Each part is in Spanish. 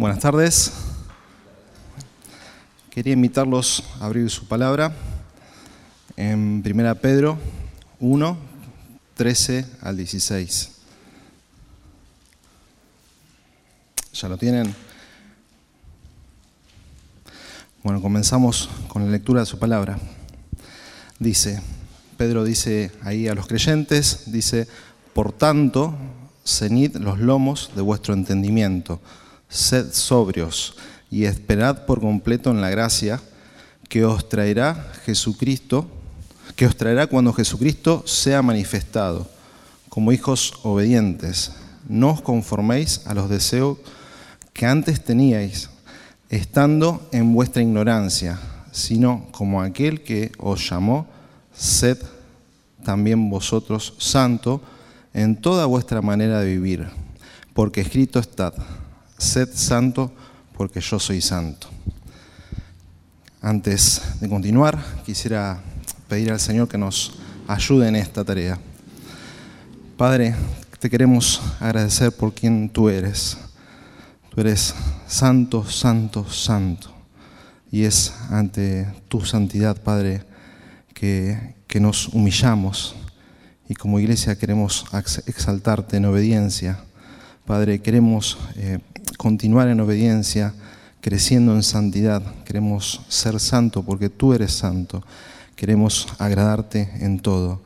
Buenas tardes. Quería invitarlos a abrir su palabra en 1 Pedro 1, 13 al 16. ¿Ya lo tienen? Bueno, comenzamos con la lectura de su palabra. Dice, Pedro dice ahí a los creyentes, dice, por tanto, ceñid los lomos de vuestro entendimiento, sed sobrios y esperad por completo en la gracia que os traerá Jesucristo, que os traerá cuando Jesucristo sea manifestado, como hijos obedientes. No os conforméis a los deseos que antes teníais, estando en vuestra ignorancia, sino como aquel que os llamó, sed también vosotros santo en toda vuestra manera de vivir, porque escrito está, sed santo porque yo soy santo. Antes de continuar, quisiera pedir al Señor que nos ayude en esta tarea. Padre, te queremos agradecer por quien tú eres. Tú eres santo, santo, santo. Y es ante tu santidad, Padre, que, que nos humillamos y como iglesia queremos exaltarte en obediencia. Padre, queremos eh, continuar en obediencia, creciendo en santidad. Queremos ser santo porque tú eres santo. Queremos agradarte en todo.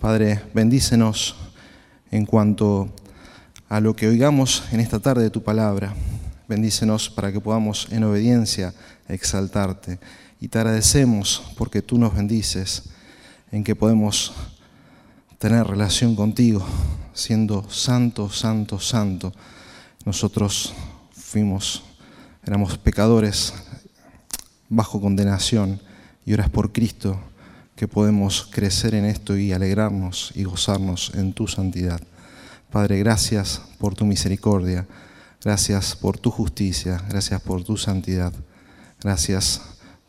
Padre, bendícenos en cuanto a lo que oigamos en esta tarde de tu palabra. Bendícenos para que podamos en obediencia exaltarte. Y te agradecemos porque tú nos bendices, en que podemos tener relación contigo, siendo santo, santo, santo. Nosotros fuimos, éramos pecadores bajo condenación y ahora es por Cristo que podemos crecer en esto y alegrarnos y gozarnos en tu santidad. Padre, gracias por tu misericordia, gracias por tu justicia, gracias por tu santidad, gracias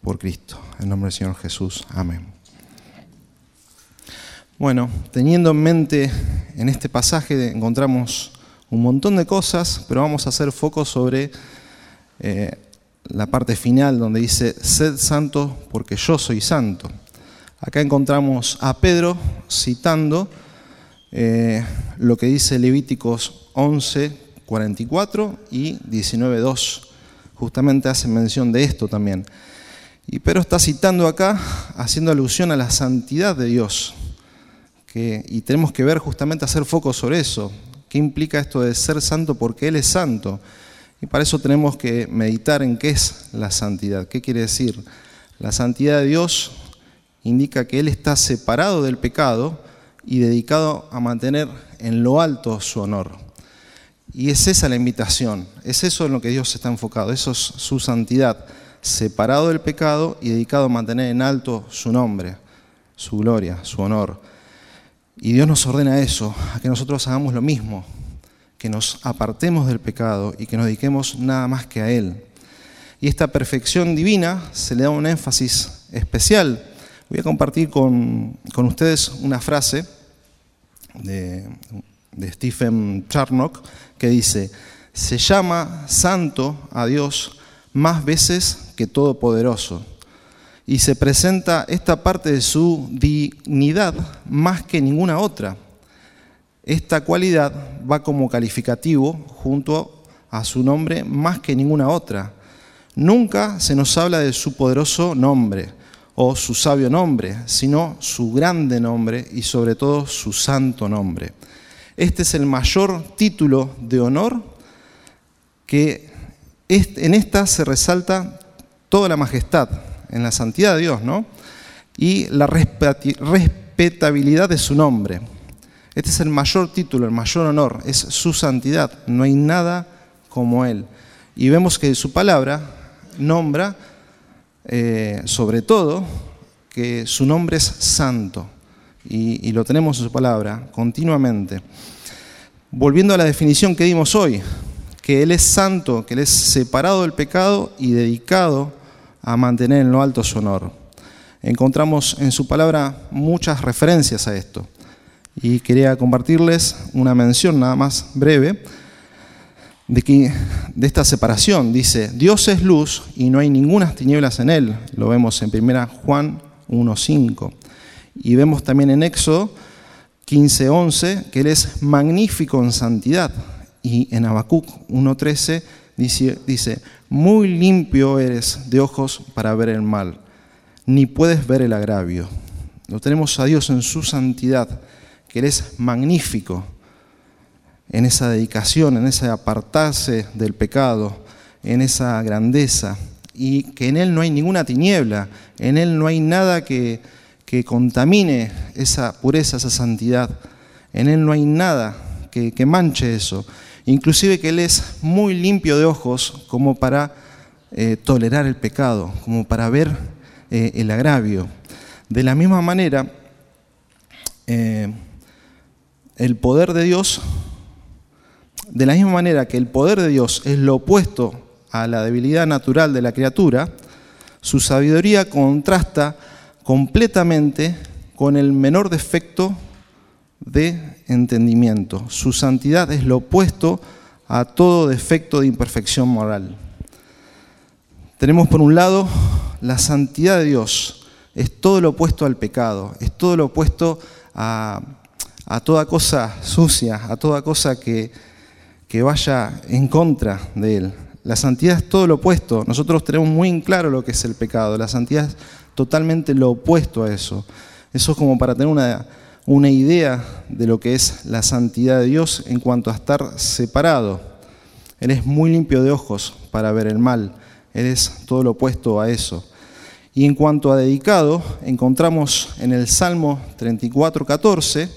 por Cristo. En nombre del Señor Jesús. Amén. Bueno, teniendo en mente en este pasaje encontramos un montón de cosas, pero vamos a hacer foco sobre eh, la parte final donde dice, sed santo porque yo soy santo. Acá encontramos a Pedro citando eh, lo que dice Levíticos 11, 44 y 19, 2. Justamente hace mención de esto también. Y Pedro está citando acá, haciendo alusión a la santidad de Dios y tenemos que ver justamente hacer foco sobre eso. ¿Qué implica esto de ser santo porque Él es santo? Y para eso tenemos que meditar en qué es la santidad. ¿Qué quiere decir? La santidad de Dios indica que Él está separado del pecado y dedicado a mantener en lo alto su honor. Y es esa la invitación, es eso en lo que Dios está enfocado, eso es su santidad, separado del pecado y dedicado a mantener en alto su nombre, su gloria, su honor. Y Dios nos ordena eso, a que nosotros hagamos lo mismo, que nos apartemos del pecado y que nos dediquemos nada más que a Él. Y esta perfección divina se le da un énfasis especial. Voy a compartir con, ustedes una frase de, de Stephen Charnock que dice, se llama santo a Dios más veces que todopoderoso y se presenta esta parte de su dignidad más que ninguna otra. Esta cualidad va como calificativo junto a su nombre más que ninguna otra. Nunca se nos habla de su poderoso nombre o su sabio nombre, sino su grande nombre y sobre todo su santo nombre. Este es el mayor título de honor que en esta se resalta toda la majestad, en la santidad de Dios, ¿no? Y la respetabilidad de su nombre. Este es el mayor título, el mayor honor, es su santidad. No hay nada como Él. Y vemos que su palabra nombra, eh, sobre todo, que su nombre es santo. Y, y lo tenemos en su palabra continuamente. Volviendo a la definición que dimos hoy, que Él es santo, que Él es separado del pecado y dedicado a mantener en lo alto su honor. Encontramos en su palabra muchas referencias a esto y quería compartirles una mención nada más breve de, de esta separación. Dice, Dios es luz y no hay ninguna tinieblas en él. Lo vemos en 1 Juan 1.5. Y vemos también en Éxodo 15.11 que Él es magnífico en santidad. Y en Habacuc 1.13 dice, dice, muy limpio eres de ojos para ver el mal, ni puedes ver el agravio. Lo tenemos a Dios en su santidad, que Él es magnífico en esa dedicación, en ese apartarse del pecado, en esa grandeza, y que en Él no hay ninguna tiniebla, en Él no hay nada que, que contamine esa pureza, esa santidad, en Él no hay nada que, que, manche eso, inclusive que Él es muy limpio de ojos como para eh, tolerar el pecado, como para ver eh, el agravio. De la misma manera, eh, el poder de Dios de la misma manera que el poder de Dios es lo opuesto a la debilidad natural de la criatura, su sabiduría contrasta completamente con el menor defecto de entendimiento. Su santidad es lo opuesto a todo defecto de imperfección moral. Tenemos por un lado la santidad de Dios, es todo lo opuesto al pecado, es todo lo opuesto a, a toda cosa sucia, a toda cosa que, que vaya en contra de él. La santidad es todo lo opuesto. Nosotros tenemos muy en claro lo que es el pecado. La santidad es totalmente lo opuesto a eso. Eso es como para tener una, una idea de lo que es la santidad de Dios en cuanto a estar separado. Él es muy limpio de ojos para ver el mal. Él es todo lo opuesto a eso. Y en cuanto a dedicado, encontramos en el Salmo 34, 14,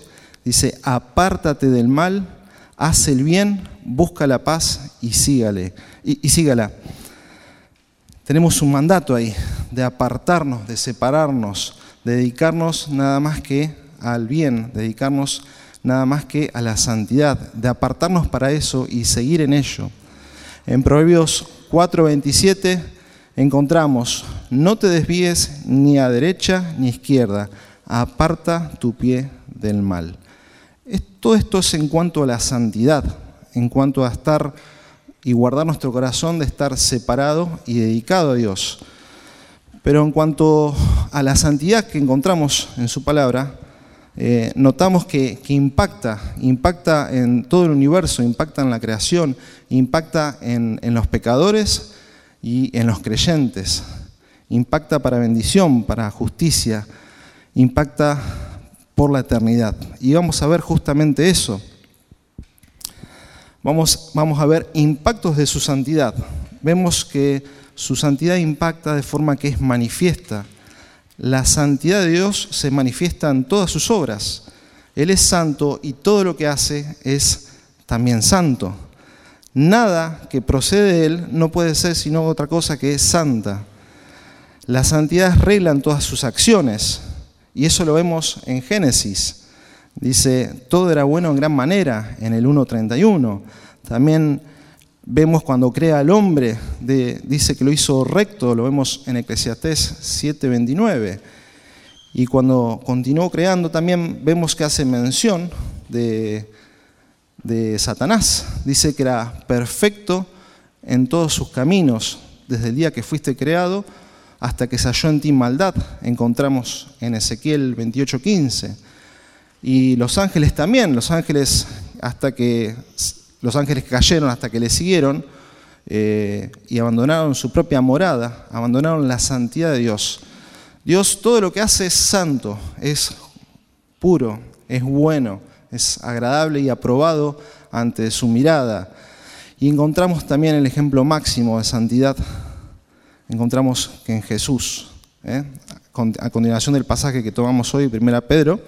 dice, apártate del mal haz el bien, busca la paz y sígale. Y, sígala. Tenemos un mandato ahí de apartarnos, de separarnos, de dedicarnos nada más que al bien, dedicarnos nada más que a la santidad, de apartarnos para eso y seguir en ello. En Proverbios 4:27 encontramos, no te desvíes ni a derecha ni a izquierda, aparta tu pie del mal. Todo esto es en cuanto a la santidad, en cuanto a estar y guardar nuestro corazón de estar separado y dedicado a Dios. Pero en cuanto a la santidad que encontramos en su palabra, eh, notamos que, impacta, impacta en todo el universo, impacta en la creación, impacta en, en los pecadores y en los creyentes, impacta para bendición, para justicia, impacta por la eternidad. Y vamos a ver justamente eso. Vamos, vamos a ver impactos de su santidad. Vemos que su santidad impacta de forma que es manifiesta. La santidad de Dios se manifiesta en todas sus obras. Él es santo y todo lo que hace es también santo. Nada que procede de Él no puede ser sino otra cosa que es santa. La santidad regla en todas sus acciones. Y eso lo vemos en Génesis. Dice, todo era bueno en gran manera, en el 1.31. También vemos cuando crea al hombre, dice que lo hizo recto, lo vemos en Eclesiastés 7.29. Y cuando continuó creando también vemos que hace mención de, de Satanás. Dice que era perfecto en todos sus caminos, desde el día que fuiste creado hasta que se halló en ti maldad, encontramos en Ezequiel 28:15. Y los ángeles también, los ángeles hasta que los ángeles cayeron hasta que le siguieron eh, y abandonaron su propia morada, abandonaron la santidad de Dios. Dios todo lo que hace es santo, es puro, es bueno, es agradable y aprobado ante su mirada. Y encontramos también el ejemplo máximo de santidad encontramos que en Jesús, ¿eh? a continuación del pasaje que tomamos hoy, 1 Pedro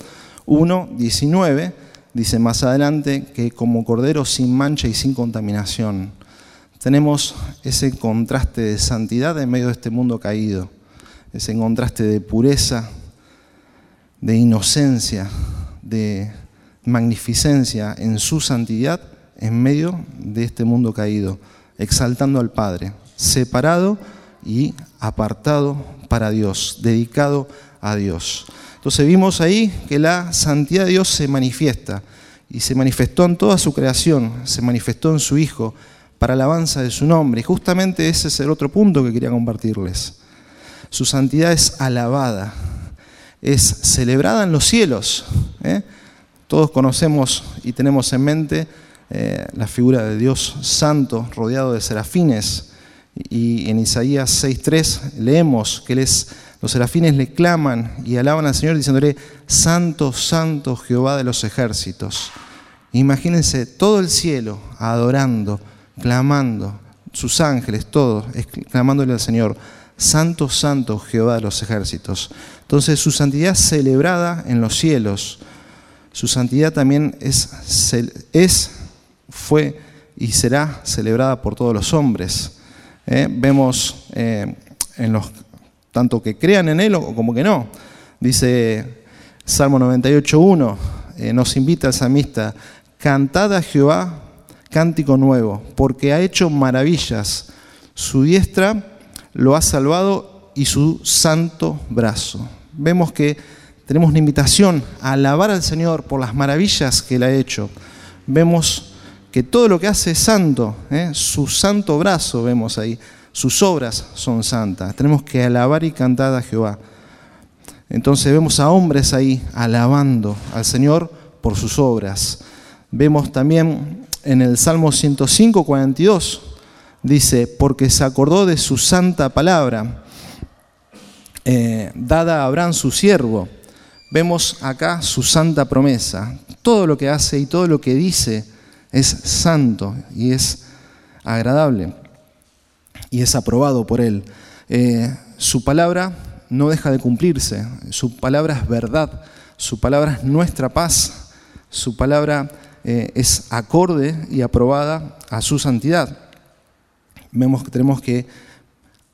1, 19, dice más adelante que como cordero sin mancha y sin contaminación. Tenemos ese contraste de santidad en medio de este mundo caído, ese contraste de pureza, de inocencia, de magnificencia en su santidad en medio de este mundo caído, exaltando al Padre, separado y apartado para Dios, dedicado a Dios. Entonces vimos ahí que la santidad de Dios se manifiesta y se manifestó en toda su creación, se manifestó en su Hijo para alabanza de su nombre. Y justamente ese es el otro punto que quería compartirles. Su santidad es alabada, es celebrada en los cielos. ¿eh? Todos conocemos y tenemos en mente eh, la figura de Dios santo rodeado de serafines. Y en Isaías 6.3 leemos que los serafines le claman y alaban al Señor diciéndole, Santo, Santo Jehová de los ejércitos. Imagínense todo el cielo adorando, clamando, sus ángeles, todos, clamándole al Señor, Santo, Santo Jehová de los ejércitos. Entonces su santidad celebrada en los cielos, su santidad también es, fue y será celebrada por todos los hombres. ¿eh? vemos eh, en los, tanto que crean en Él como que no. Dice Salmo 98.1, eh, nos invita el samista, cantad a Jehová cántico nuevo, porque ha hecho maravillas. Su diestra lo ha salvado y su santo brazo. Vemos que tenemos una invitación a alabar al Señor por las maravillas que Él ha hecho. Vemos que todo lo que hace es santo, ¿eh? su santo brazo vemos ahí, sus obras son santas. Tenemos que alabar y cantar a Jehová. Entonces vemos a hombres ahí alabando al Señor por sus obras. Vemos también en el Salmo 105, 42, dice, porque se acordó de su santa palabra, eh, dada a Abraham su siervo. Vemos acá su santa promesa. Todo lo que hace y todo lo que dice es santo y es agradable y es aprobado por Él. Eh, su palabra no deja de cumplirse, su palabra es verdad, su palabra es nuestra paz, su palabra eh, es acorde y aprobada a su santidad. Vemos que tenemos que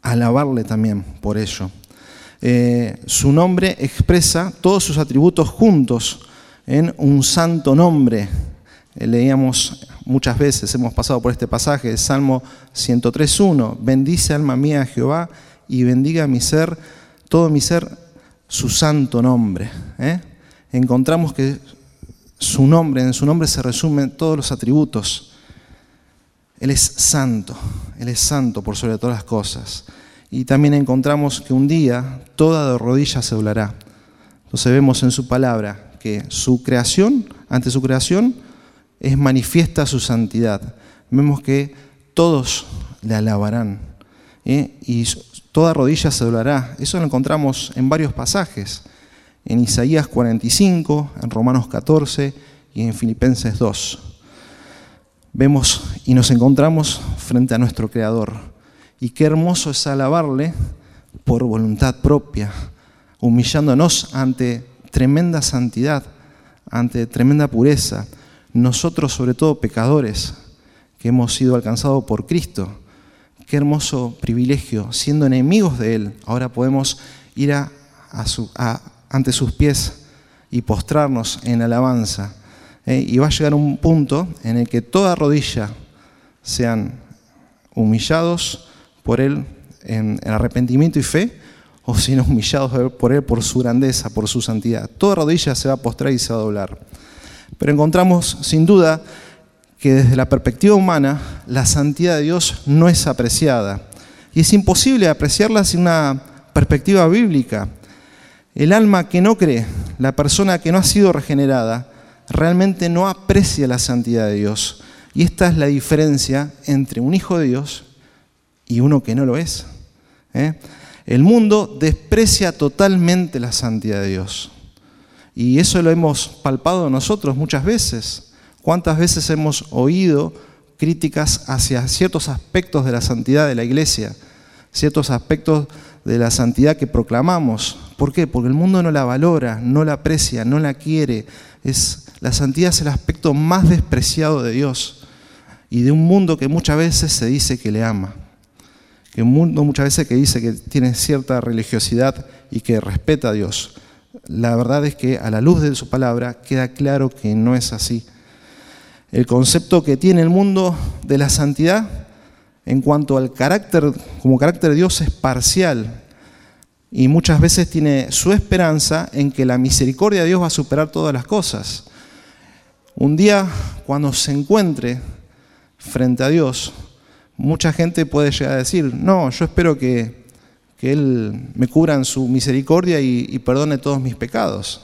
alabarle también por ello. Eh, su nombre expresa todos sus atributos juntos en un santo nombre leíamos muchas veces, hemos pasado por este pasaje, Salmo 103.1, bendice alma mía a Jehová y bendiga mi ser, todo mi ser, su santo nombre. ¿eh? Encontramos que su nombre, en su nombre se resumen todos los atributos. Él es santo, Él es santo por sobre todas las cosas. Y también encontramos que un día toda rodilla se doblará. Entonces vemos en su palabra que su creación, ante su creación, es manifiesta su santidad. Vemos que todos le alabarán ¿eh? y toda rodilla se doblará. Eso lo encontramos en varios pasajes, en Isaías 45, en Romanos 14 y en Filipenses 2. Vemos y nos encontramos frente a nuestro Creador. Y qué hermoso es alabarle por voluntad propia, humillándonos ante tremenda santidad, ante tremenda pureza nosotros sobre todo pecadores que hemos sido alcanzados por Cristo. Qué hermoso privilegio, siendo enemigos de Él, ahora podemos ir a, ante sus pies y postrarnos en alabanza. ¿eh? y va a llegar un punto en el que toda rodilla sean humillados por Él en, en arrepentimiento y fe, o sean humillados por Él por su grandeza, por su santidad. Toda rodilla se va a postrar y se va a doblar. Pero encontramos sin duda que desde la perspectiva humana la santidad de Dios no es apreciada. Y es imposible apreciarla sin una perspectiva bíblica. El alma que no cree, la persona que no ha sido regenerada, realmente no aprecia la santidad de Dios. Y esta es la diferencia entre un hijo de Dios y uno que no lo es. ¿eh? El mundo desprecia totalmente la santidad de Dios. Y eso lo hemos palpado nosotros muchas veces. ¿Cuántas veces hemos oído críticas hacia ciertos aspectos de la santidad de la iglesia? Ciertos aspectos de la santidad que proclamamos. ¿Por qué? Porque el mundo no la valora, no la aprecia, no la quiere. Es, la santidad es el aspecto más despreciado de Dios y de un mundo que muchas veces se dice que le ama. Que un mundo muchas veces que dice que tiene cierta religiosidad y que respeta a Dios la verdad es que a la luz de su palabra queda claro que no es así. El concepto que tiene el mundo de la santidad en cuanto al carácter, como carácter de Dios, es parcial. Y muchas veces tiene su esperanza en que la misericordia de Dios va a superar todas las cosas. Un día, cuando se encuentre frente a Dios, mucha gente puede llegar a decir, no, yo espero que, Él me cubra en su misericordia y, perdone todos mis pecados.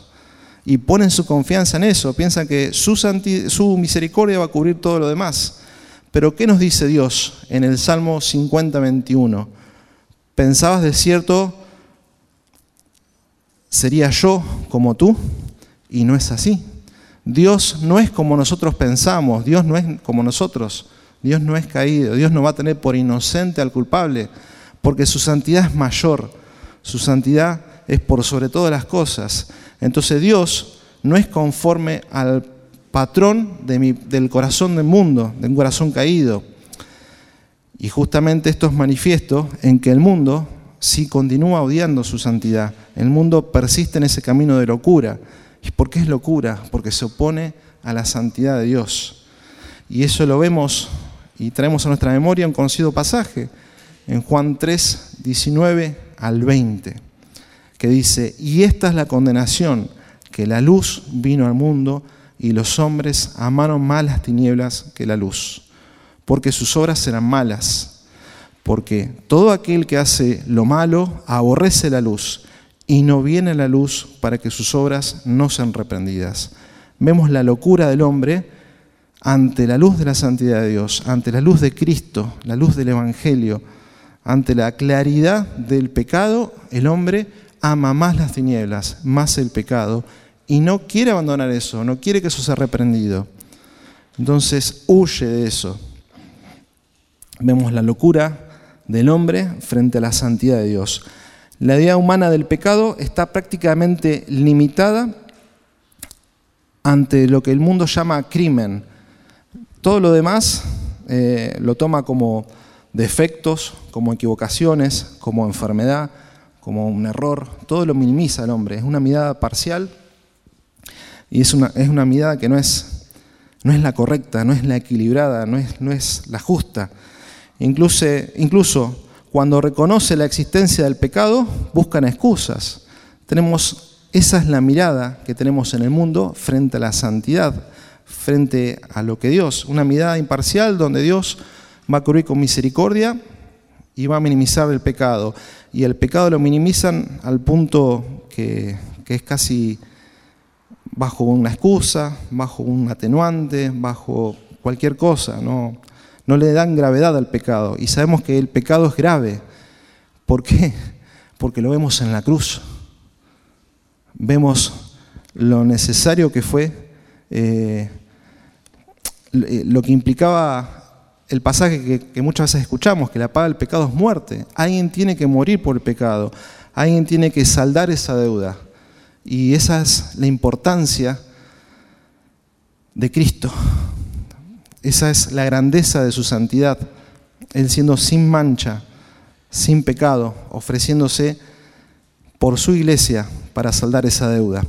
Y ponen su confianza en eso, piensan que su, su misericordia va a cubrir todo lo demás. Pero ¿qué nos dice Dios en el Salmo 50, 21? ¿Pensabas de cierto, sería yo como tú? Y no es así. Dios no es como nosotros pensamos, Dios no es como nosotros, Dios no es caído, Dios no va a tener por inocente al culpable, porque su santidad es mayor, su santidad es por sobre todas las cosas. Entonces Dios no es conforme al patrón del corazón del mundo, de un corazón caído. Y justamente esto es manifiesto en que el mundo sí continúa odiando su santidad. El mundo persiste en ese camino de locura. ¿Y por qué es locura? Porque se opone a la santidad de Dios. Y eso lo vemos y traemos a nuestra memoria un conocido pasaje en Juan 3, 19 al 20, que dice, y esta es la condenación, que la luz vino al mundo y los hombres amaron más las tinieblas que la luz, porque sus obras eran malas, porque todo aquel que hace lo malo aborrece la luz y no viene la luz para que sus obras no sean reprendidas. Vemos la locura del hombre ante la luz de la santidad de Dios, ante la luz de Cristo, la luz del Evangelio, ante la claridad del pecado, el hombre ama más las tinieblas, más el pecado, y no quiere abandonar eso, no quiere que eso sea reprendido. Entonces huye de eso. Vemos la locura del hombre frente a la santidad de Dios. La idea humana del pecado está prácticamente limitada ante lo que el mundo llama crimen. Todo lo demás eh, lo toma como defectos, como equivocaciones, como enfermedad, como un error. Todo lo minimiza el hombre. Es una mirada parcial y es una, es una mirada que no es, no es la correcta, no es la equilibrada, no es, no es la justa. Incluso, incluso cuando reconoce la existencia del pecado, buscan excusas. Tenemos, esa es la mirada que tenemos en el mundo frente a la santidad, frente a lo que Dios, una mirada imparcial donde Dios va a cubrir con misericordia y va a minimizar el pecado. Y el pecado lo minimizan al punto que, es casi bajo una excusa, bajo un atenuante, bajo cualquier cosa, no, no le dan gravedad al pecado. Y sabemos que el pecado es grave. ¿Por qué? Porque lo vemos en la cruz. Vemos lo necesario que fue, eh, lo que implicaba el pasaje que, muchas veces escuchamos, que la paga del pecado es muerte. Alguien tiene que morir por el pecado, alguien tiene que saldar esa deuda. Y esa es la importancia de Cristo. Esa es la grandeza de su santidad. Él siendo sin mancha, sin pecado, ofreciéndose por su iglesia para saldar esa deuda.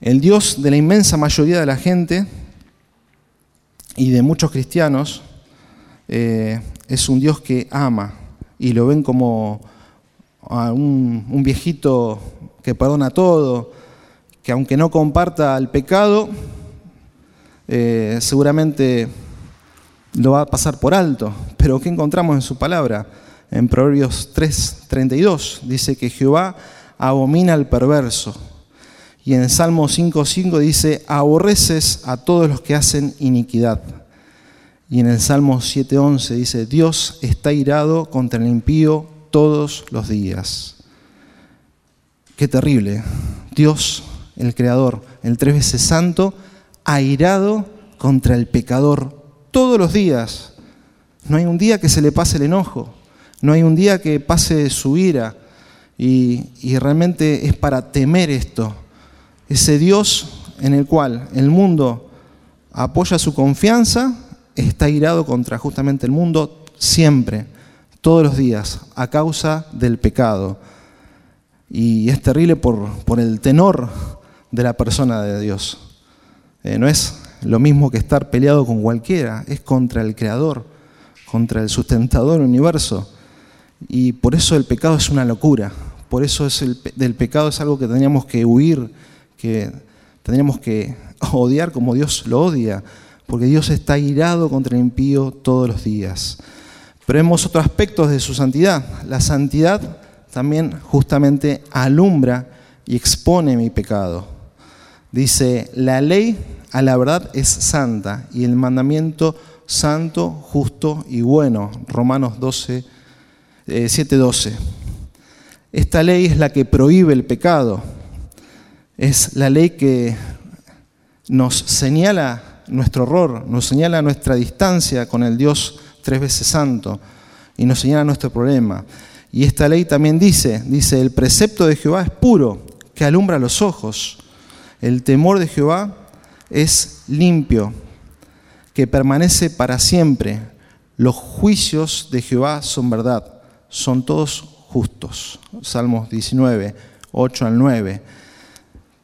El Dios de la inmensa mayoría de la gente y de muchos cristianos eh, es un Dios que ama y lo ven como un, un viejito que perdona todo, que aunque no comparta el pecado, eh, seguramente lo va a pasar por alto. Pero ¿qué encontramos en su palabra? En Proverbios 3:32 dice que Jehová abomina al perverso. Y en Salmo 5:5 dice, aborreces a todos los que hacen iniquidad. Y en el Salmo 7:11 dice, Dios está irado contra el impío todos los días. Qué terrible. Dios, el Creador, el tres veces santo, airado contra el pecador todos los días. No hay un día que se le pase el enojo, no hay un día que pase su ira. Y realmente es para temer esto. Ese Dios en el cual el mundo apoya su confianza, está irado contra justamente el mundo siempre, todos los días, a causa del pecado. Y es terrible por, el tenor de la persona de Dios. Eh, no es lo mismo que estar peleado con cualquiera, es contra el Creador, contra el sustentador del universo. Y por eso el pecado es una locura, por eso es el, del pecado es algo que tendríamos que huir, que tendríamos que odiar como Dios lo odia, porque Dios está irado contra el impío todos los días. Pero vemos otros aspectos de su santidad. La santidad también justamente alumbra y expone mi pecado. Dice, la ley a la verdad es santa y el mandamiento santo, justo y bueno. Romanos 12, 7, 12. Esta ley es la que prohíbe el pecado. Es la ley que nos señala nuestro horror, nos señala nuestra distancia con el Dios tres veces santo y nos señala nuestro problema. Y esta ley también dice, dice, el precepto de Jehová es puro, que alumbra los ojos. El temor de Jehová es limpio, que permanece para siempre. Los juicios de Jehová son verdad, son todos justos. Salmos 19, 8 al 9.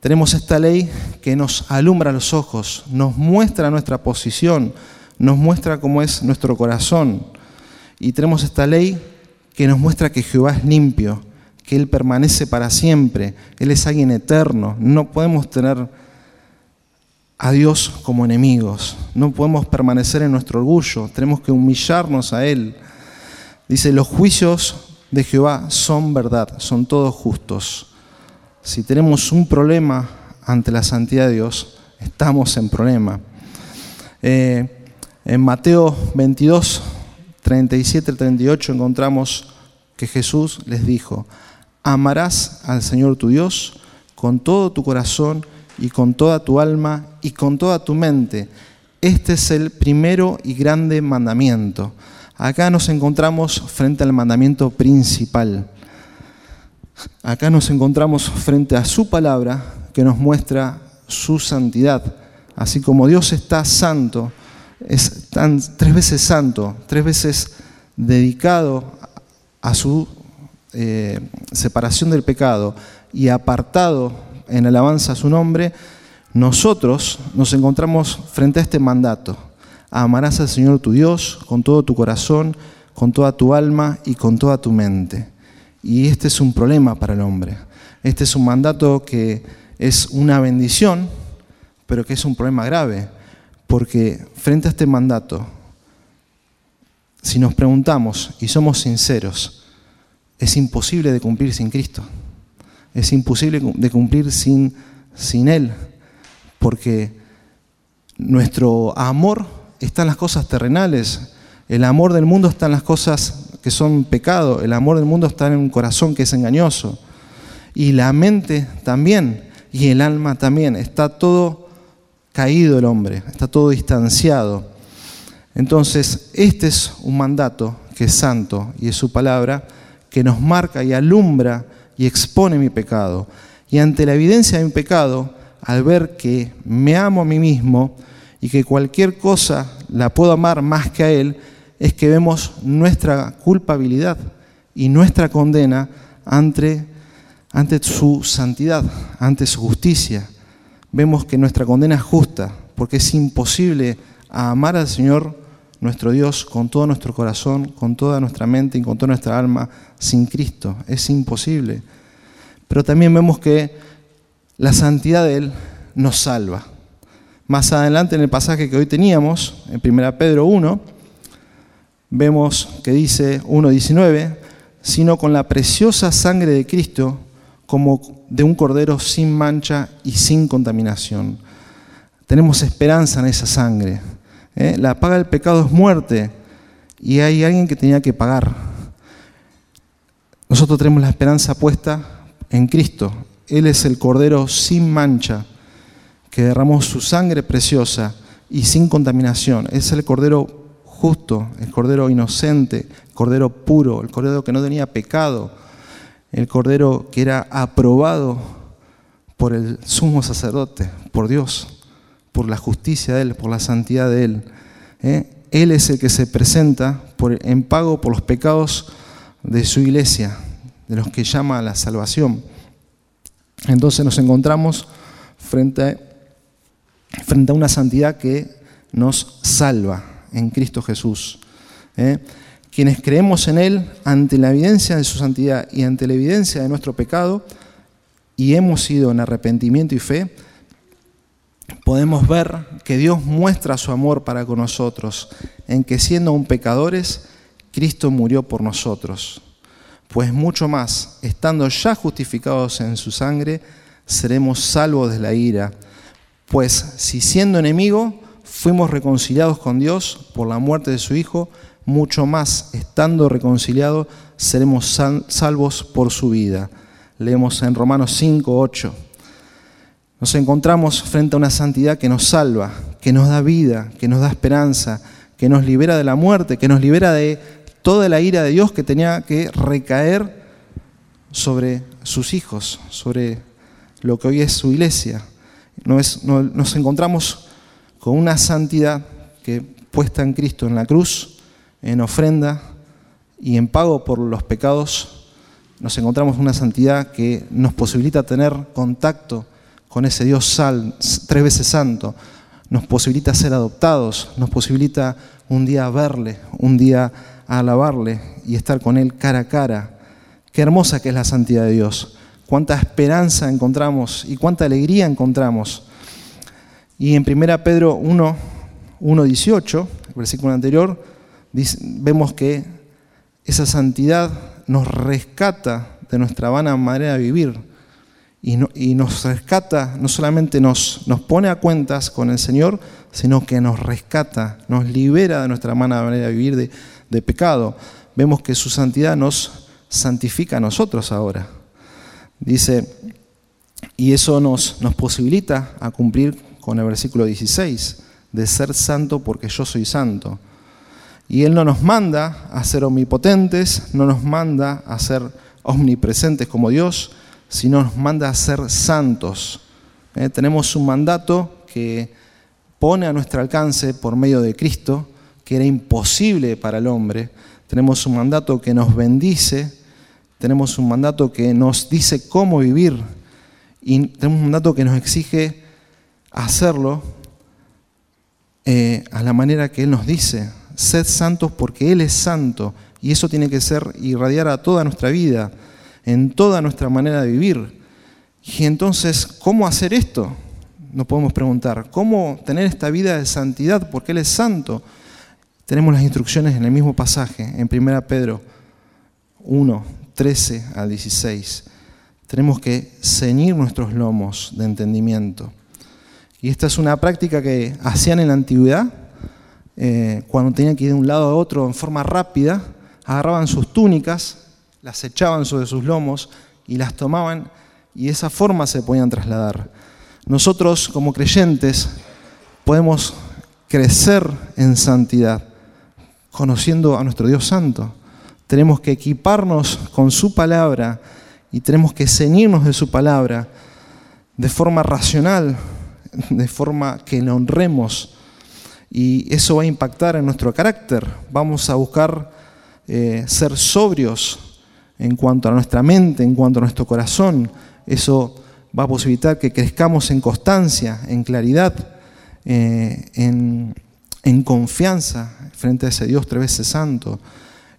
Tenemos esta ley que nos alumbra los ojos, nos muestra nuestra posición, nos muestra cómo es nuestro corazón. Y tenemos esta ley que nos muestra que Jehová es limpio, que Él permanece para siempre, Él es alguien eterno. No podemos tener a Dios como enemigos, no podemos permanecer en nuestro orgullo, tenemos que humillarnos a Él. Dice, los juicios de Jehová son verdad, son todos justos. Si tenemos un problema ante la santidad de Dios, estamos en problema. Eh, en Mateo 22, 37 38 encontramos que Jesús les dijo, amarás al Señor tu Dios con todo tu corazón y con toda tu alma y con toda tu mente. Este es el primero y grande mandamiento. Acá nos encontramos frente al mandamiento principal. Acá nos encontramos frente a su palabra que nos muestra su santidad. Así como Dios está santo, es tan, tres veces santo, tres veces dedicado a su eh, separación del pecado y apartado en alabanza a su nombre, nosotros nos encontramos frente a este mandato. Amarás al Señor tu Dios con todo tu corazón, con toda tu alma y con toda tu mente. Y este es un problema para el hombre. Este es un mandato que es una bendición, pero que es un problema grave, porque frente a este mandato, si nos preguntamos y somos sinceros, es imposible de cumplir sin Cristo. Es imposible de cumplir sin, sin Él, porque nuestro amor está en las cosas terrenales, el amor del mundo está en las cosas que son pecado, el amor del mundo está en un corazón que es engañoso. Y la mente también, y el alma también, está todo caído el hombre, está todo distanciado. Entonces, este es un mandato que es santo y es su palabra, que nos marca y alumbra y expone mi pecado. Y ante la evidencia de mi pecado, al ver que me amo a mí mismo y que cualquier cosa la puedo amar más que a Él, es que vemos nuestra culpabilidad y nuestra condena ante, ante su santidad, ante su justicia. Vemos que nuestra condena es justa, porque es imposible amar al Señor nuestro Dios con todo nuestro corazón, con toda nuestra mente y con toda nuestra alma sin Cristo. Es imposible. Pero también vemos que la santidad de Él nos salva. Más adelante en el pasaje que hoy teníamos, en 1 Pedro 1, vemos que dice 1.19, sino con la preciosa sangre de Cristo como de un cordero sin mancha y sin contaminación. Tenemos esperanza en esa sangre. ¿eh? La paga del pecado es muerte y hay alguien que tenía que pagar. Nosotros tenemos la esperanza puesta en Cristo. Él es el cordero sin mancha que derramó su sangre preciosa y sin contaminación. Es el cordero justo, el cordero inocente, el cordero puro, el cordero que no tenía pecado, el cordero que era aprobado por el sumo sacerdote, por Dios, por la justicia de Él, por la santidad de Él. ¿eh? Él es el que se presenta en pago por los pecados de su iglesia, de los que llama a la salvación. Entonces nos encontramos frente frente a una santidad que nos salva en Cristo Jesús. ¿eh? Quienes creemos en Él ante la evidencia de su santidad y ante la evidencia de nuestro pecado, y hemos sido en arrepentimiento y fe, podemos ver que Dios muestra su amor para con nosotros, en que siendo aún pecadores, Cristo murió por nosotros. Pues mucho más, estando ya justificados en su sangre, seremos salvos de la ira. Pues si siendo enemigo fuimos reconciliados con Dios por la muerte de su Hijo, mucho más, estando reconciliados, seremos salvos por su vida. Leemos en Romanos 5, 8. Nos encontramos frente a una santidad que nos salva, que nos da vida, que nos da esperanza, que nos libera de la muerte, que nos libera de toda la ira de Dios que tenía que recaer sobre sus hijos, sobre lo que hoy es su iglesia. Nos, nos encontramos con una santidad que puesta en Cristo en la cruz, en ofrenda y en pago por los pecados, nos encontramos una santidad que nos posibilita tener contacto con ese Dios sal, tres veces santo, nos posibilita ser adoptados, nos posibilita un día verle, un día alabarle y estar con Él cara a cara. Qué hermosa que es la santidad de Dios, cuánta esperanza encontramos y cuánta alegría encontramos. Y en 1 Pedro 1, 1 18, el versículo anterior, vemos que esa santidad nos rescata de nuestra vana manera de vivir y, nos rescata, no solamente nos, nos pone a cuentas con el Señor, sino que nos rescata, nos libera de nuestra mala manera de vivir de, pecado. Vemos que su santidad nos santifica a nosotros ahora. Dice, y eso nos, nos posibilita a cumplir con el versículo 16, de ser santo porque yo soy santo. Y Él no nos manda a ser omnipotentes, no nos manda a ser omnipresentes como Dios, sino nos manda a ser santos. Eh, tenemos un mandato que pone a nuestro alcance por medio de Cristo, que era imposible para el hombre. Tenemos un mandato que nos bendice, tenemos un mandato que nos dice cómo vivir y tenemos un mandato que nos exige hacerlo eh, a la manera que Él nos dice. Sed santos porque Él es santo y eso tiene que ser irradiar a toda nuestra vida en toda nuestra manera de vivir. Y entonces, ¿cómo hacer esto? Nos podemos preguntar, ¿cómo tener esta vida de santidad? Porque Él es santo. Tenemos las instrucciones en el mismo pasaje, en 1 Pedro 1, 13 al 16. Tenemos que ceñir nuestros lomos de entendimiento. Y esta es una práctica que hacían en la antigüedad, eh, cuando tenían que ir de un lado a otro en forma rápida, agarraban sus túnicas las echaban sobre sus lomos y las tomaban y de esa forma se podían trasladar. Nosotros como creyentes podemos crecer en santidad conociendo a nuestro Dios Santo. Tenemos que equiparnos con su palabra y tenemos que ceñirnos de su palabra de forma racional, de forma que le honremos. Y eso va a impactar en nuestro carácter. Vamos a buscar eh, ser sobrios en cuanto a nuestra mente, en cuanto a nuestro corazón. Eso va a posibilitar que crezcamos en constancia, en claridad, eh, en, confianza frente a ese Dios tres veces santo,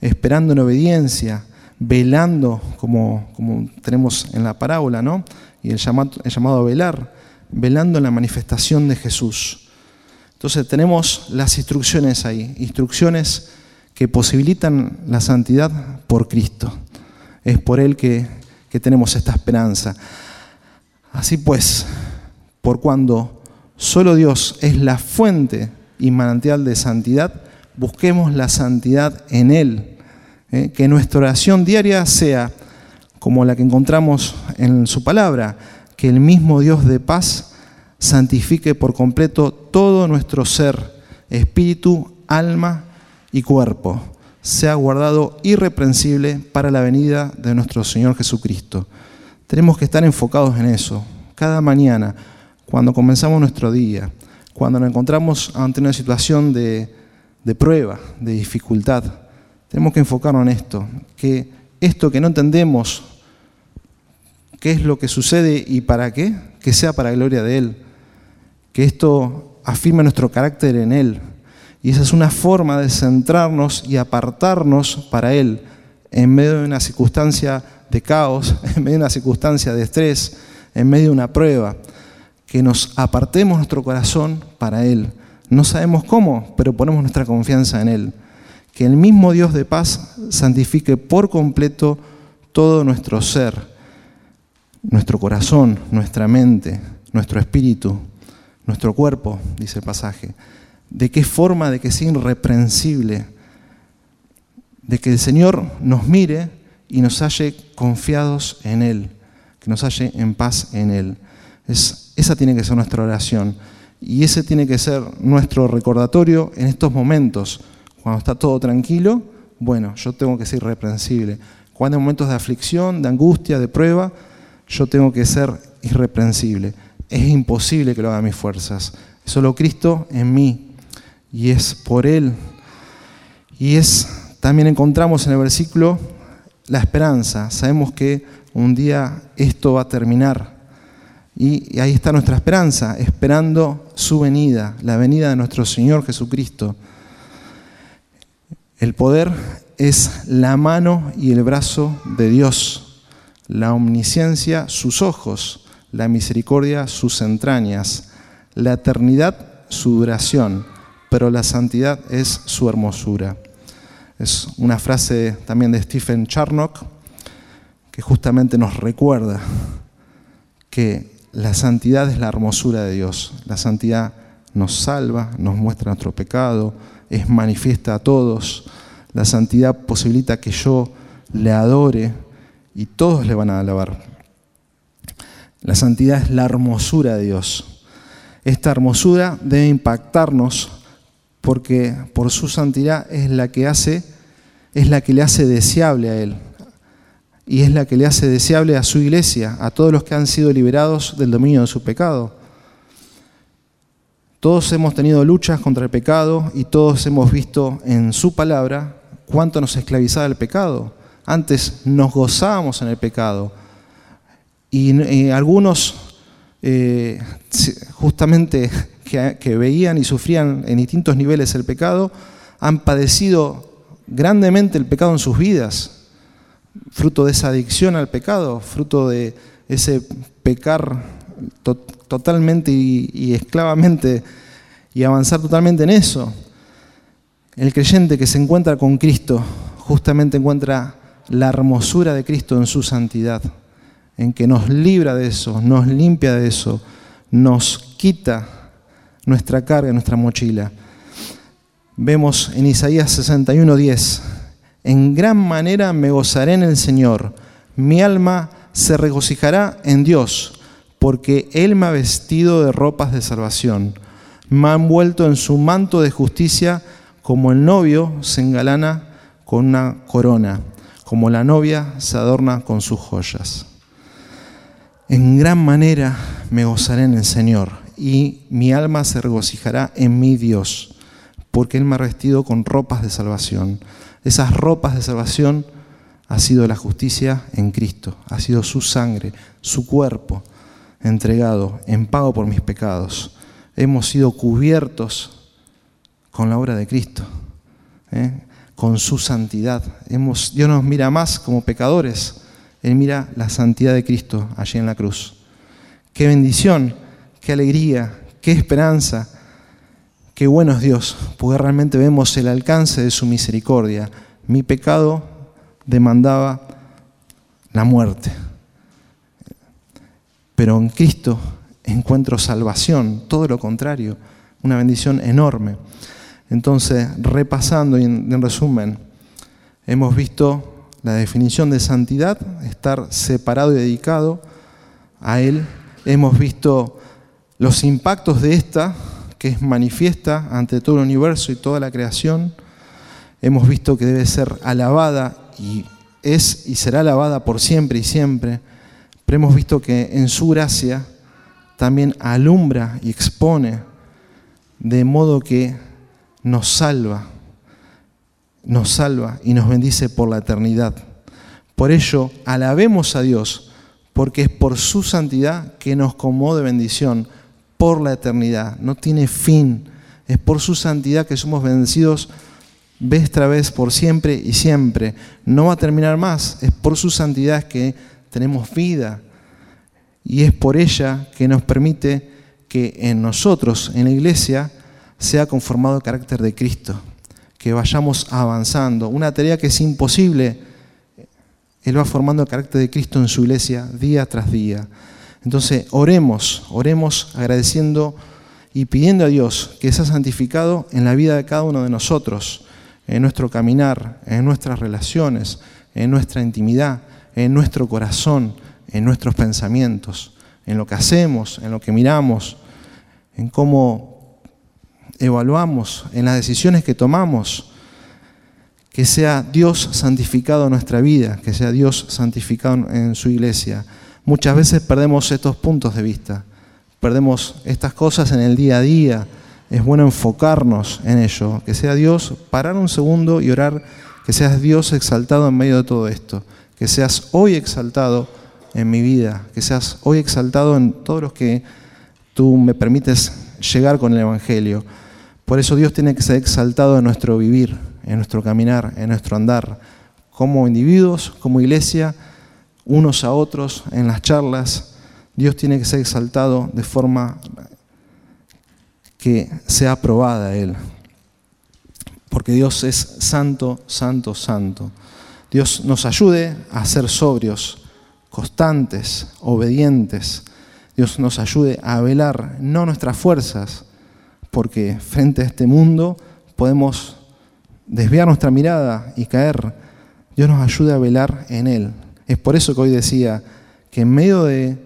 esperando en obediencia, velando, como, como tenemos en la parábola, ¿no? Y el llamado, el llamado a velar, velando la manifestación de Jesús. Entonces tenemos las instrucciones ahí, instrucciones que posibilitan la santidad por Cristo es por Él que, tenemos esta esperanza. Así pues, por cuando solo Dios es la fuente y manantial de santidad, busquemos la santidad en Él. ¿eh? Que nuestra oración diaria sea como la que encontramos en su palabra, que el mismo Dios de paz santifique por completo todo nuestro ser, espíritu, alma y cuerpo sea guardado irreprensible para la venida de nuestro Señor Jesucristo. Tenemos que estar enfocados en eso. Cada mañana, cuando comenzamos nuestro día, cuando nos encontramos ante una situación de, prueba, de dificultad, tenemos que enfocarnos en esto, que esto que no entendemos, qué es lo que sucede y para qué, que sea para gloria de Él, que esto afirme nuestro carácter en Él, y esa es una forma de centrarnos y apartarnos para Él en medio de una circunstancia de caos, en medio de una circunstancia de estrés, en medio de una prueba. que nos apartemos nuestro corazón para Él. No sabemos cómo, pero ponemos nuestra confianza en Él. Que el mismo Dios de paz santifique por completo todo nuestro ser, nuestro corazón, nuestra mente, nuestro espíritu, nuestro cuerpo, dice el pasaje. ¿De qué forma? De que sea irreprensible. De que el Señor nos mire y nos halle confiados en Él, que nos halle en paz en Él. Es, esa tiene que ser nuestra oración. Y ese tiene que ser nuestro recordatorio en estos momentos. Cuando está todo tranquilo, bueno, yo tengo que ser irreprensible. Cuando hay momentos de aflicción, de angustia, de prueba, yo tengo que ser irreprensible. Es imposible que lo haga mis fuerzas. Solo Cristo en mí. Y es por Él. Y es, también encontramos en el versículo la esperanza. Sabemos que un día esto va a terminar. Y ahí está nuestra esperanza, esperando su venida, la venida de nuestro Señor Jesucristo. El poder es la mano y el brazo de Dios, la omnisciencia sus ojos, la misericordia sus entrañas, la eternidad su duración, pero la santidad es su hermosura. Es una frase también de Stephen Charnock que justamente nos recuerda que la santidad es la hermosura de Dios. La santidad nos salva, nos muestra nuestro pecado, es manifiesta a todos. La santidad posibilita que yo le adore y todos le van a alabar. La santidad es la hermosura de Dios. Esta hermosura debe impactarnos porque por su santidad es la que hace es la que le hace deseable a él y es la que le hace deseable a su iglesia, a todos los que han sido liberados del dominio de su pecado. Todos hemos tenido luchas contra el pecado y todos hemos visto en su palabra cuánto nos esclavizaba el pecado. Antes nos gozábamos en el pecado y, algunos eh, justamente que, que veían y sufrían en distintos niveles el pecado han padecido grandemente el pecado en sus vidas fruto de esa adicción al pecado, fruto de ese pecar totalmente y, esclavamente y avanzar totalmente en eso. El creyente que se encuentra con Cristo justamente encuentra la hermosura de Cristo en su santidad, en que nos libra de eso, nos limpia de eso, nos quita nuestra carga, nuestra mochila. Vemos en Isaías 61:10 en gran manera me gozaré en el Señor. Mi alma se regocijará en Dios, porque Él me ha vestido de ropas de salvación. Me ha envuelto en su manto de justicia, como el novio se engalana con una corona, como la novia se adorna con sus joyas. En gran manera me gozaré en el Señor, y mi alma se regocijará en mi Dios, porque Él me ha vestido con ropas de salvación esas ropas de salvación ha sido la justicia en Cristo, ha sido su sangre, su cuerpo entregado en pago por mis pecados. Hemos sido cubiertos con la obra de Cristo, ¿eh? Con su santidad. Dios nos mira más como pecadores, Él mira la santidad de Cristo allí en la cruz. Qué bendición, qué alegría, qué esperanza Qué bueno es Dios, porque realmente vemos el alcance de su misericordia. Mi pecado demandaba la muerte, pero en Cristo encuentro salvación, todo lo contrario, una bendición enorme. Entonces, repasando y en resumen, hemos visto la definición de santidad, estar separado y dedicado a Él. Hemos visto los impactos de esta que es manifiesta ante todo el universo y toda la creación. Hemos visto que debe ser alabada y es y será alabada por siempre y siempre. Pero hemos visto que en su gracia también alumbra y expone de modo que nos salva, nos salva y nos bendice por la eternidad. Por ello, alabemos a Dios, porque es por su santidad que nos comó bendición por la eternidad, no tiene fin. Es por su santidad que somos vencidos vez tras vez por siempre y siempre. No va a terminar más. Es por su santidad que tenemos vida. Y es por ella que nos permite que en nosotros, en la iglesia, sea conformado el carácter de Cristo, que vayamos avanzando. Una tarea que es imposible, Él va formando el carácter de Cristo en su iglesia día tras día. Entonces, oremos, oremos agradeciendo y pidiendo a Dios que sea santificado en la vida de cada uno de nosotros, en nuestro caminar, en nuestras relaciones, en nuestra intimidad, en nuestro corazón, en nuestros pensamientos, en lo que hacemos, en lo que miramos, en cómo evaluamos, en las decisiones que tomamos. Que sea Dios santificado en nuestra vida, que sea Dios santificado en su iglesia. Muchas veces perdemos estos puntos de vista, perdemos estas cosas en el día a día. Es bueno enfocarnos en ello, que sea Dios, parar un segundo y orar, que seas Dios exaltado en medio de todo esto, que seas hoy exaltado en mi vida, que seas hoy exaltado en todos los que tú me permites llegar con el Evangelio. Por eso Dios tiene que ser exaltado en nuestro vivir, en nuestro caminar, en nuestro andar, como individuos, como iglesia, unos a otros, en las charlas. Dios tiene que ser exaltado de forma que sea aprobada Él. Porque Dios es santo, santo, santo. Dios nos ayude a ser sobrios, constantes, obedientes. Dios nos ayude a velar no nuestras fuerzas, porque frente a este mundo podemos desviar nuestra mirada y caer. Dios nos ayude a velar en Él. Es por eso que hoy decía que en medio de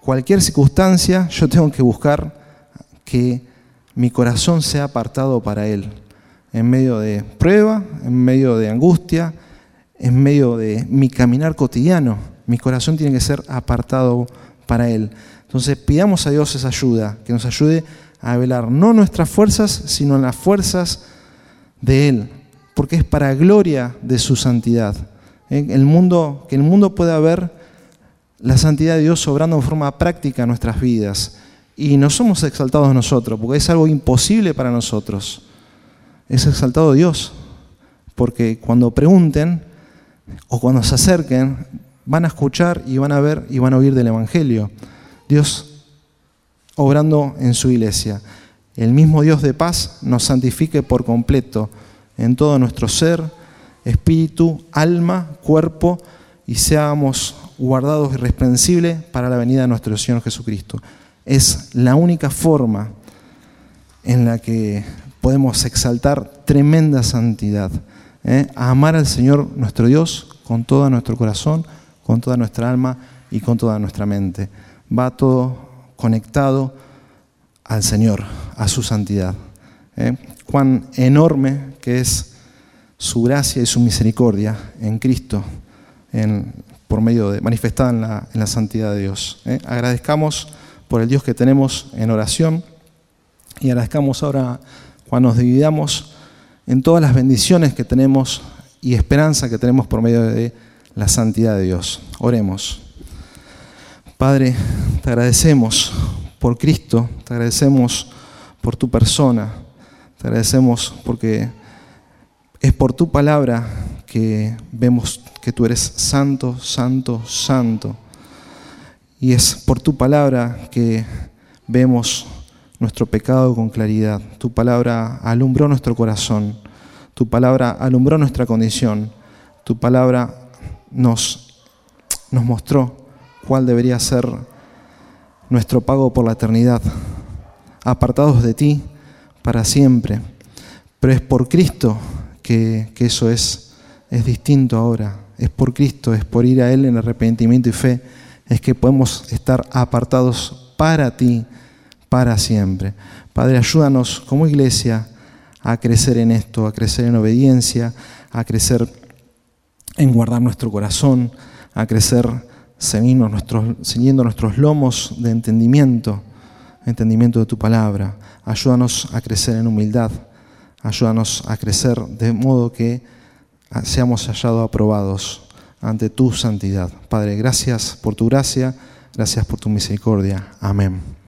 cualquier circunstancia yo tengo que buscar que mi corazón sea apartado para Él. En medio de prueba, en medio de angustia, en medio de mi caminar cotidiano mi corazón tiene que ser apartado para Él. Entonces pidamos a Dios esa ayuda, que nos ayude a velar no nuestras fuerzas, sino las fuerzas de Él, porque es para gloria de su santidad. ¿Eh? El mundo, que el mundo pueda ver la santidad de Dios obrando en forma práctica en nuestras vidas. Y no somos exaltados nosotros, porque es algo imposible para nosotros. Es exaltado Dios, porque cuando pregunten o cuando se acerquen, van a escuchar y van a ver y van a oír del Evangelio. Dios obrando en su iglesia. El mismo Dios de paz nos santifique por completo en todo nuestro ser, espíritu, alma, cuerpo, y seamos guardados irreprensibles para la venida de nuestro Señor Jesucristo. Es la única forma en la que podemos exaltar tremenda santidad. ¿eh? amar al Señor nuestro Dios con todo nuestro corazón, con toda nuestra alma y con toda nuestra mente. Va todo conectado al Señor, a su santidad. ¿eh? Cuán enorme que es su gracia y su misericordia en Cristo, por medio de manifestada en la, santidad de Dios. ¿eh? Agradezcamos por el Dios que tenemos en oración y agradezcamos ahora cuando nos dividamos en todas las bendiciones que tenemos y esperanza que tenemos por medio de la santidad de Dios. Oremos. Padre, te agradecemos por Cristo, te agradecemos por tu persona, te agradecemos porque es por tu palabra que vemos que tú eres santo, santo, santo. Y es por tu palabra que vemos nuestro pecado con claridad. Tu palabra alumbró nuestro corazón. Tu palabra alumbró nuestra condición. Tu palabra nos, nos mostró cuál debería ser nuestro pago por la eternidad, apartados de ti para siempre. Pero es por Cristo que, que eso es, es distinto ahora. Es por Cristo, es por ir a Él en arrepentimiento y fe, es que podemos estar apartados para ti, para siempre. Padre, ayúdanos como iglesia a crecer en esto, a crecer en obediencia, a crecer en guardar nuestro corazón, a crecer siguiendo nuestros, nuestros lomos de entendimiento, entendimiento de tu palabra. Ayúdanos a crecer en humildad, ayúdanos a crecer de modo que seamos hallados aprobados ante tu santidad. Padre, gracias por tu gracia, gracias por tu misericordia. Amén.